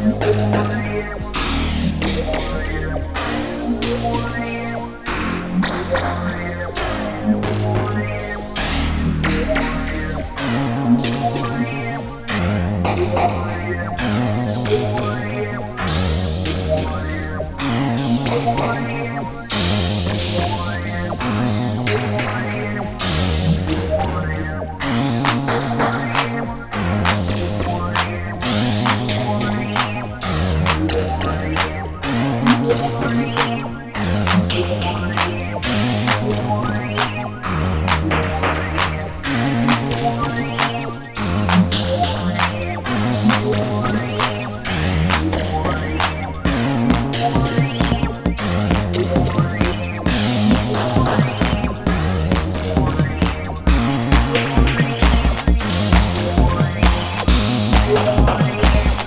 Thank you. fire.